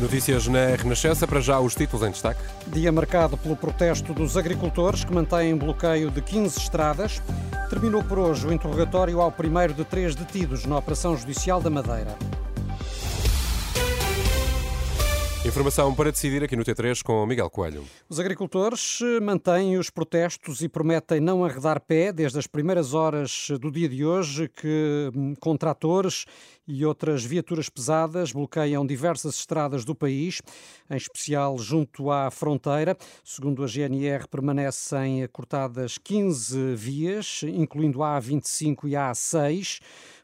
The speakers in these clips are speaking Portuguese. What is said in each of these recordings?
Notícias na Renascença, para já os títulos em destaque. Dia marcado pelo protesto dos agricultores que mantêm bloqueio de 15 estradas. Terminou por hoje o interrogatório ao primeiro de três detidos na Operação Judicial da Madeira. Informação para decidir aqui no T3 com Miguel Coelho. Os agricultores eh, mantêm os protestos e prometem não arredar pé desde as primeiras horas do dia de hoje que hum, com tratores e outras viaturas pesadas bloqueiam diversas estradas do país, em especial junto à fronteira. Segundo a GNR, permanecem cortadas 15 vias, incluindo a A25 e a A6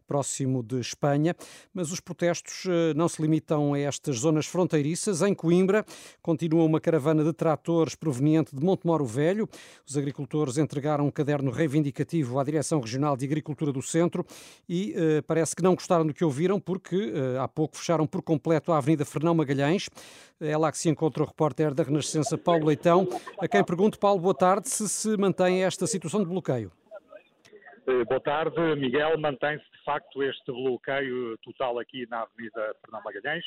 próximo de Espanha, mas os protestos eh, não se limitam a estas zonas fronteiriças. Em Coimbra, continua uma caravana de tratores proveniente de Montemoro Velho. Os agricultores entregaram um caderno reivindicativo à Direção Regional de Agricultura do Centro e eh, parece que não gostaram do que ouviram, porque eh, há pouco fecharam por completo a Avenida Fernão Magalhães. É lá que se encontra o repórter da Renascença, Paulo Leitão, a quem pergunto, Paulo, boa tarde, se se mantém esta situação de bloqueio. Boa tarde, Miguel. Mantém-se facto este bloqueio total aqui na Avenida Fernão Magalhães,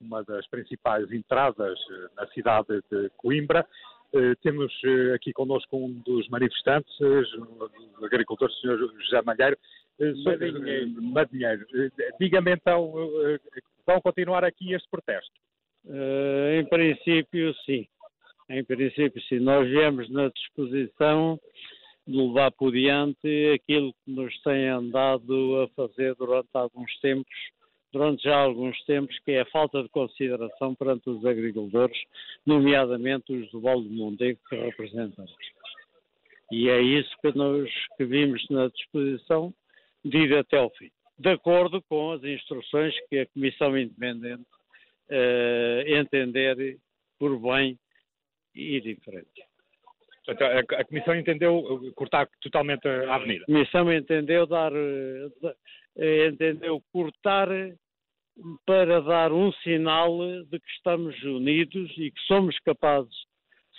uma das principais entradas eh, na cidade de Coimbra. Eh, temos aqui connosco um dos manifestantes, o agricultor, o Sr. José Malheiro. Madinheiro. Madinheiro. Diga-me então, vão continuar aqui este protesto? em princípio, sim. Em princípio, sim. Nós viemos na disposição de levar por diante aquilo que nos tem andado a fazer durante alguns tempos, durante já alguns tempos, que é a falta de consideração perante os agricultores, nomeadamente os do Vale do que representamos. E é isso que nós que vimos na disposição de ir até ao fim, de acordo com as instruções que a Comissão Independente uh, entender por bem ir em frente. Portanto, a, Comissão entendeu cortar totalmente a avenida. A Comissão entendeu dar, eh, entendeu cortar para dar um sinal de que estamos unidos e que somos capazes,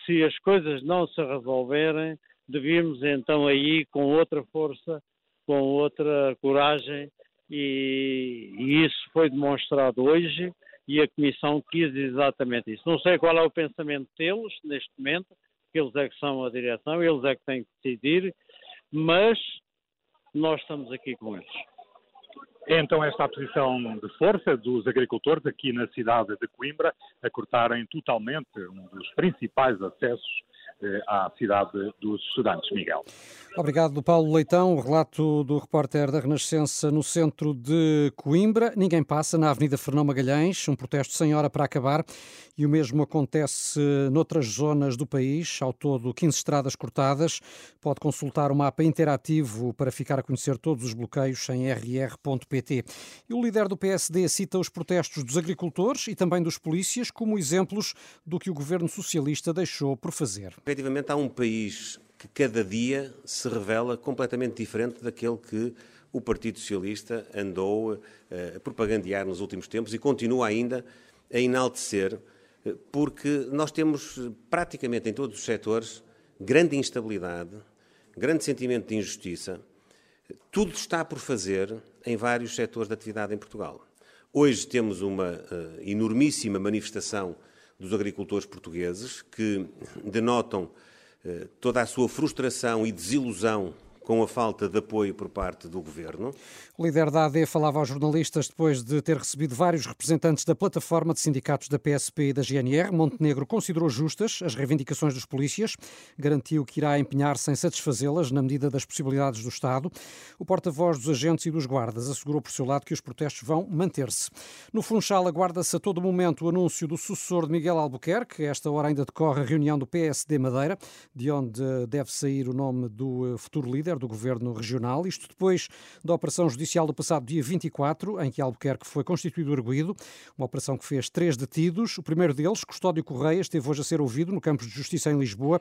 se as coisas não se resolverem, devíamos então aí com outra força, com outra coragem e, e isso foi demonstrado hoje e a Comissão quis exatamente isso. Não sei qual é o pensamento deles neste momento, eles é que são a direção, eles é que têm que decidir, mas nós estamos aqui com eles. É então esta a posição de força dos agricultores aqui na cidade de Coimbra a cortarem totalmente um dos principais acessos à cidade dos estudantes, Miguel. Obrigado, Paulo Leitão. O relato do repórter da Renascença no centro de Coimbra. Ninguém passa na Avenida Fernão Magalhães, um protesto sem hora para acabar. E o mesmo acontece noutras zonas do país. Ao todo, 15 estradas cortadas. Pode consultar o mapa interativo para ficar a conhecer todos os bloqueios em rr.pt. E o líder do PSD cita os protestos dos agricultores e também dos polícias como exemplos do que o governo socialista deixou por fazer. Efetivamente, há um país que cada dia se revela completamente diferente daquele que o Partido Socialista andou eh, a propagandear nos últimos tempos e continua ainda a enaltecer, eh, porque nós temos praticamente em todos os setores grande instabilidade, grande sentimento de injustiça. Tudo está por fazer em vários setores de atividade em Portugal. Hoje temos uma enormíssima manifestação dos agricultores portugueses que denotam eh, toda a sua frustração e desilusão com a falta de apoio por parte do governo. O líder da AD falava aos jornalistas depois de ter recebido vários representantes da plataforma de sindicatos da PSP e da GNR. Montenegro considerou justas as reivindicações dos polícias, garantiu que irá empenhar-se em satisfazê-las na medida das possibilidades do Estado. O porta-voz dos agentes e dos guardas assegurou por seu lado que os protestos vão manter-se. No Funchal aguarda-se a todo momento o anúncio do sucessor de Miguel Albuquerque. Esta hora ainda decorre a reunião do PSD Madeira, de onde deve sair o nome do eh, futuro líder líder do governo regional. Isto depois da operação judicial do passado dia 24, em que Albuquerque foi constituído arguído. Uma operação que fez três detidos. O primeiro deles, Custódio Correia, esteve hoje a ser ouvido no Campos de Justiça em Lisboa.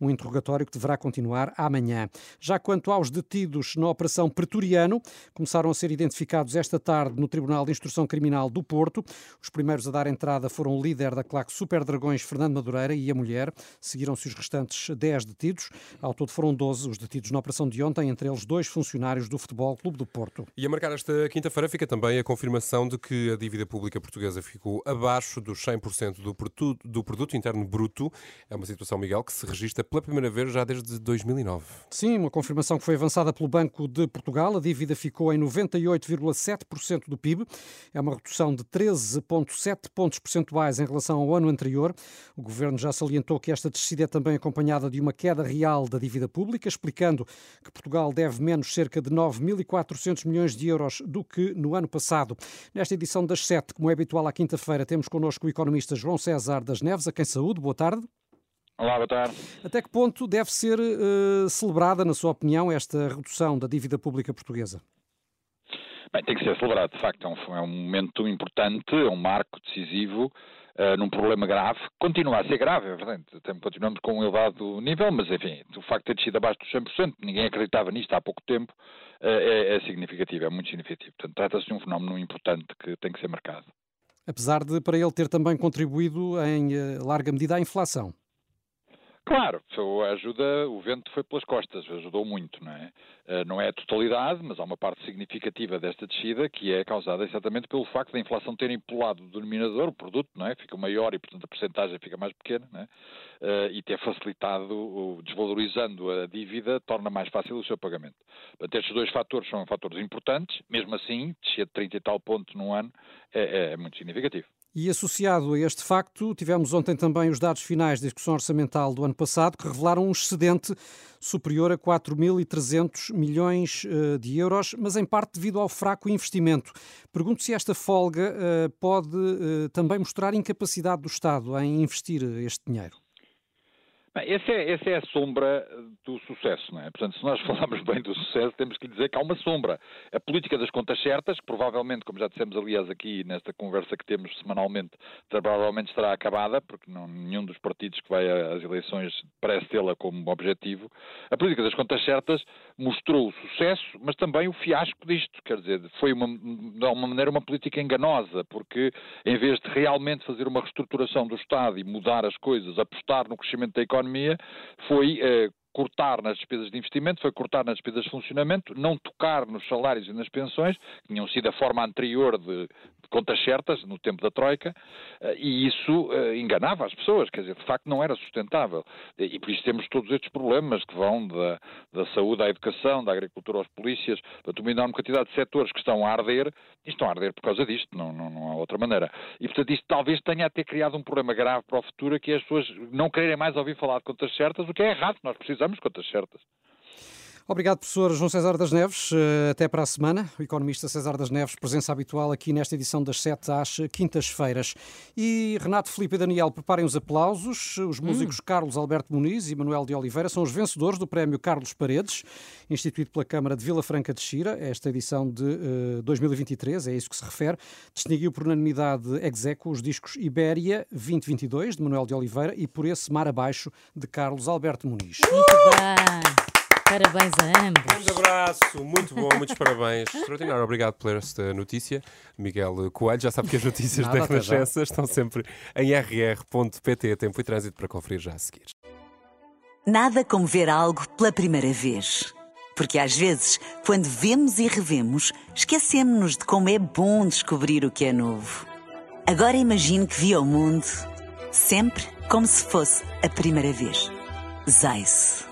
Um interrogatório que deverá continuar amanhã. Já quanto aos detidos na operação Pretoriano, começaram a ser identificados esta tarde no Tribunal de Instrução Criminal do Porto. Os primeiros a dar entrada foram o líder da claque Super Dragões, Fernando Madureira, e a mulher. Seguiram-se os restantes 10 detidos. Ao todo foram 12 os detidos na operação de ontem, entre eles dois funcionários do Futebol Clube do Porto. E a marcar esta quinta-feira fica também a confirmação de que a dívida pública portuguesa ficou abaixo dos 100% do produto, do produto interno bruto. É uma situação, Miguel, que se registra pela primeira vez já desde 2009. Sim, uma confirmação que foi avançada pelo Banco de Portugal. A dívida ficou em 98,7% do PIB. É uma redução de 13,7 pontos percentuais em relação ao ano anterior. O governo já salientou que esta descida é também acompanhada de uma queda real da dívida pública, explicando que Portugal deve menos cerca de 9.400 milhões de euros do que no ano passado. Nesta edição das sete, como é habitual à quinta-feira, temos connosco o economista João César das Neves, a quem saúde. Boa tarde. Olá, boa tarde. Até que ponto deve ser uh, celebrada, na sua opinião, esta redução da dívida pública portuguesa? Bem, tem que ser celebrado, de facto, é um, é um momento importante, é um marco decisivo uh, num problema grave. Continua a ser grave, é verdade, continuamos com um elevado nível, mas enfim, o facto de ter descido abaixo dos 100%, ninguém acreditava nisto há pouco tempo, uh, é, é significativo, é muito significativo. Portanto, trata-se de um fenómeno importante que tem que ser marcado. Apesar de, para ele, ter também contribuído em uh, larga medida à inflação. Claro, ajuda, o vento foi pelas costas, ajudou muito, não é? Eh, não é a totalidade, mas há uma parte significativa desta descida que é causada exatamente pelo facto da inflação ter empolado o denominador, o produto, não é? Fica maior e, portanto, a percentagem fica mais pequena, não é? Eh, e ter facilitado, desvalorizando a dívida, torna mais fácil o seu pagamento. Portanto, estes dois fatores são fatores importantes, mesmo assim, descer de 30 e tal pontos num ano é, é, é muito significativo. E associado a este facto, tivemos ontem também os dados finais da execução orçamental do ano passado, que revelaram um excedente superior a 4.300 milhões eh, de euros, mas em parte devido ao fraco investimento. Pergunto se esta folga eh, pode eh, também mostrar incapacidade do Estado em investir este dinheiro. Essa, é, essa é a sombra do sucesso, não é? Portanto, se nós falarmos bem do sucesso, temos que dizer que há uma sombra. A política das contas certas, que provavelmente, como já dissemos aliás aqui nesta conversa que temos semanalmente, provavelmente estará acabada, porque não, nenhum dos partidos que vai às eleições parece tê-la como objetivo. A política das contas certas mostrou o sucesso, mas também o fiasco disto. Quer dizer, foi uma, de alguma maneira uma política enganosa, porque em vez de realmente fazer uma reestruturação do Estado e mudar as coisas, apostar no crescimento da economia, foi eh, cortar nas despesas de investimento, foi cortar nas despesas de funcionamento, não tocar nos salários e nas pensões, que tinham sido a forma anterior de, de contas certas, no tempo da Troika, eh, e isso uh, enganava as pessoas, quer dizer, de facto não era sustentável. E, por isso temos todos estes problemas que vão da, da saúde à educação, da agricultura aos polícias, portanto, uma enorme quantidade de setores que estão a arder, e estão a arder por causa disto, não, não, não há outra maneira. E, portanto, isto talvez tenha até criado um problema grave para o futuro, que é as pessoas não quererem mais ouvir falar de contas certas, o que é errado, nós precisamos precisamos contas certas. Obrigado, professor João César das Neves. Eh, até para a semana. O economista César das Neves, presença habitual aqui nesta edição das 7 às quintas-feiras. E Renato, Felipe e Daniel, preparem os aplausos. Os músicos hum. Carlos Alberto Muniz e Manuel de Oliveira são os vencedores do prémio Carlos Paredes, instituído pela Câmara de Vila Franca de Xira. Esta edição de uh, 2023, é isso que se refere. Distinguiu por unanimidade execo os discos Ibéria 2022, de Manuel de Oliveira, e Por Esse Mar Abaixo, de Carlos Alberto Muniz. Muito bem. Parabéns a ambos. Um grande abraço, muito bom, muitos parabéns. Extraordinário, obrigado por esta notícia. Miguel Coelho, já sabe que as notícias Nada, da Renascença estão sempre em rr.pt. Tempo e trânsito para conferir já a seguir. Nada como ver algo pela primeira vez. Porque às vezes, quando vemos e revemos, esquecemos-nos de como é bom descobrir o que é novo. Agora imagine que viu o mundo sempre como se fosse a primeira vez. Zais.